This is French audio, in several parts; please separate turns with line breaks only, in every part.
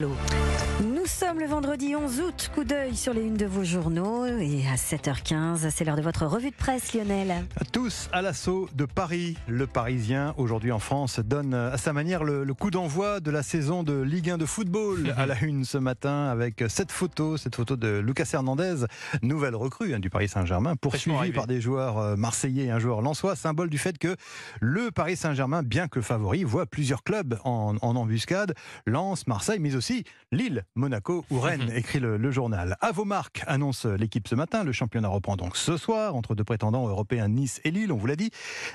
Nous sommes le vendredi 11 août, coup d'œil sur les unes de vos journaux. Et à 7h15, c'est l'heure de votre revue de presse Lionel.
Tous à l'assaut de Paris. Le Parisien, aujourd'hui en France, donne à sa manière le, le coup d'envoi de la saison de Ligue 1 de football. À la une ce matin avec cette photo, cette photo de Lucas Hernandez, nouvelle recrue hein, du Paris Saint-Germain, poursuivi par des joueurs euh, marseillais et un joueur lensois, symbole du fait que le Paris Saint-Germain, bien que favori, voit plusieurs clubs en, en embuscade, Lens, Marseille, mais aussi Lille, Monaco ou Rennes, écrit le, le journal. À vos marques, annonce l'équipe ce matin. Le championnat reprend donc ce soir entre deux prétendants européens Nice et Lille, on vous l'a dit.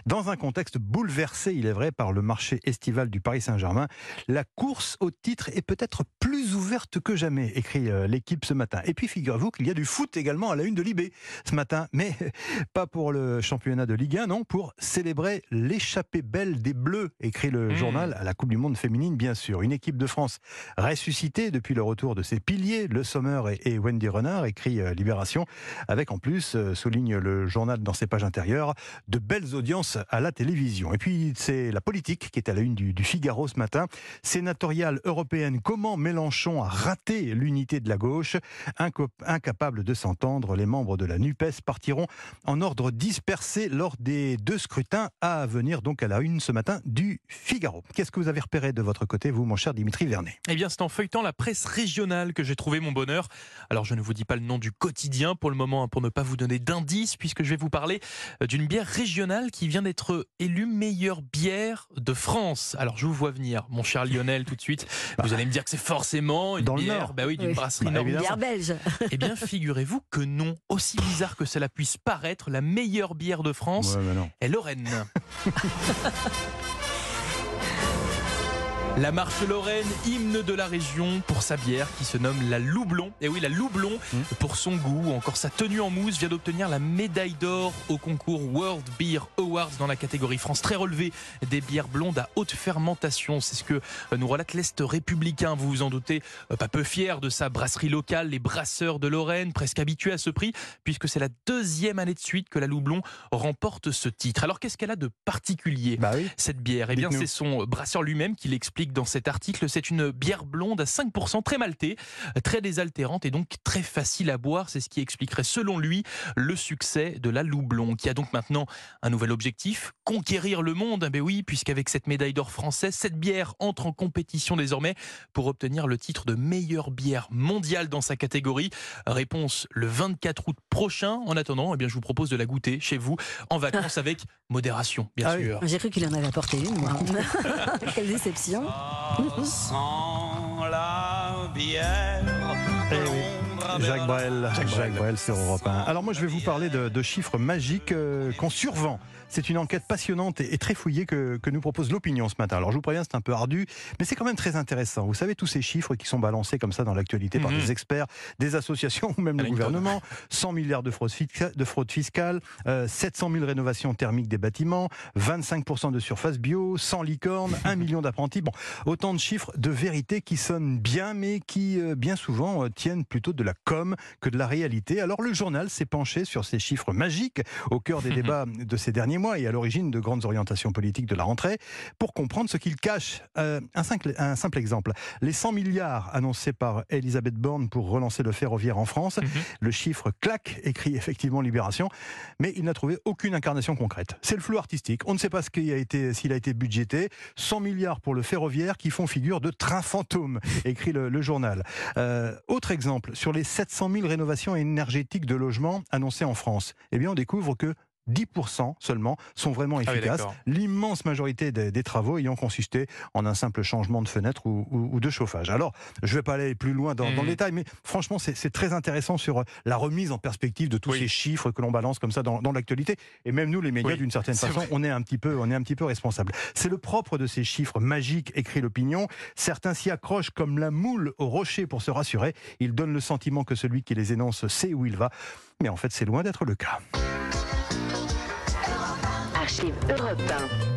Dans un contexte bouleversé, il est vrai, par le marché estival du Paris Saint-Germain, la course au titre est peut-être plus ouverte que jamais, écrit euh, l'équipe ce matin. Et puis figurez-vous qu'il y a du foot également à la une de l'IB ce matin, mais pas pour le championnat de Ligue 1, non, pour célébrer l'échappée belle des Bleus, écrit le
Mmh.
journal à la Coupe du Monde féminine, bien sûr. Une équipe de France ressuscitée depuis le retour de ses piliers, Le Sommer et, Wendy Renard, écrit euh, Libération, avec en plus, euh, souligne le journal dans ses pages intérieures, de belles audiences à la télévision. Et puis, c'est la politique qui est à la une du, du Figaro ce matin. Sénatoriale européenne, comment Mélenchon a raté l'unité de la gauche? Incapable de s'entendre, les membres de la NUPES partiront en ordre dispersé lors des deux scrutins à venir, donc à la une ce matin du Figaro. Qu'est-ce que vous avez repéré de votre côté, vous, mon cher Dimitri Vernet?
Eh bien, c'est en feuilletant la presse régionale que j'ai trouvé mon bonheur. Alors, je ne vous dis pas le nom du quotidien pour le moment, hein, pour ne pas vous donner d'indices, puisque je vais vous parler euh, d'une bière régionale qui vient d'être élue meilleure bière de France. Alors, je vous vois venir, mon cher Lionel, tout de suite. Vous allez me dire que c'est forcément une
Dans le
bière,
Nord.
bah oui, d'une
Oui.
brasserie
Bah,
nord.
évidemment.
Bière belge.
Eh bien, figurez-vous que non, aussi bizarre que cela puisse paraître, la meilleure bière de France
Ouais, non.
est Lorraine. La marche Lorraine, hymne de la région pour sa bière qui se nomme la Loublon. Et oui, la Loublon,
Mmh.
pour son goût ou encore sa tenue en mousse, vient d'obtenir la médaille d'or au concours World Beer Awards dans la catégorie France très relevée des bières blondes à haute fermentation. C'est ce que euh, nous relate l'Est républicain. Vous vous en doutez, euh, pas peu fier de sa brasserie locale, les brasseurs de Lorraine, presque habitués à ce prix, puisque c'est la deuxième année de suite que la Loublon remporte ce titre. Alors qu'est-ce qu'elle a de particulier
Bah oui.
cette bière? Eh bien, c'est son brasseur lui-même qui l'explique dans cet article. C'est une bière blonde à 5%, très maltée, très désaltérante et donc très facile à boire. C'est ce qui expliquerait, selon lui, le succès de la Loublon, qui a donc maintenant un nouvel objectif conquérir le monde. Ben oui, puisqu'avec cette médaille d'or française, cette bière entre en compétition désormais pour obtenir le titre de meilleure bière mondiale dans sa catégorie. Réponse le 24 août prochain. En attendant, eh bien, je vous propose de la goûter chez vous en vacances avec modération, bien
Ah oui.
sûr.
J'ai cru qu'il en avait apporté une, moi. Quelle déception.
Sans la bière.
Eh oui. Jacques Brel, Jacques, Brel sur Europe 1. Alors moi je vais vous parler de, de chiffres magiques euh, qu'on survend. C'est une enquête passionnante et, et très fouillée que, que nous propose l'opinion ce matin. Alors je vous préviens, c'est un peu ardu, mais c'est quand même très intéressant. Vous savez tous ces chiffres qui sont balancés comme ça dans l'actualité par
Mhm.
des experts, des associations ou même le gouvernement. 100 milliards de fraude, fisca- de fraude fiscale, euh, 700 000 rénovations thermiques des bâtiments, 25% de surface bio, 100 licornes, 1 million d'apprentis. Bon, autant de chiffres de vérité qui sonnent bien, mais qui euh, bien souvent euh, tiennent plutôt de la com que de la réalité. Alors le journal s'est penché sur ces chiffres magiques au cœur des débats de ces derniers mois et à l'origine de grandes orientations politiques de la rentrée pour comprendre ce qu'ils cachent. Euh, un, simple, un simple exemple. Les 100 milliards annoncés par Elisabeth Borne pour relancer le ferroviaire en France,
Mhm.
le chiffre claque, écrit effectivement Libération, mais il n'a trouvé aucune incarnation concrète. C'est le flou artistique. On ne sait pas ce a été, s'il a été budgété. 100 milliards pour le ferroviaire qui font figure de train fantôme, écrit le, le journal. Euh, autre exemple, sur les 700 000 rénovations énergétiques de logements annoncées en France, eh bien on découvre que 10% seulement sont vraiment
Ah oui,
efficaces. L'immense majorité des, des travaux ayant consisté en un simple changement de fenêtre ou, ou- ou de chauffage. Alors, je ne vais pas aller plus loin dans, dans le
Mhm.
détail, mais franchement, c'est très intéressant sur euh, la remise en perspective de tous
Oui.
ces chiffres que l'on balance comme ça dans, dans l'actualité. Et même nous, les médias,
Oui,
d'une certaine façon,
vrai.
on est un petit peu, on est un petit peu responsable. C'est le propre de ces chiffres magiques, écrit l'opinion. Certains s'y accrochent comme la moule au rocher pour se rassurer. Ils donnent le sentiment que celui qui les énonce sait où il va. Mais en fait, c'est loin d'être le cas.
Archive Europe 1.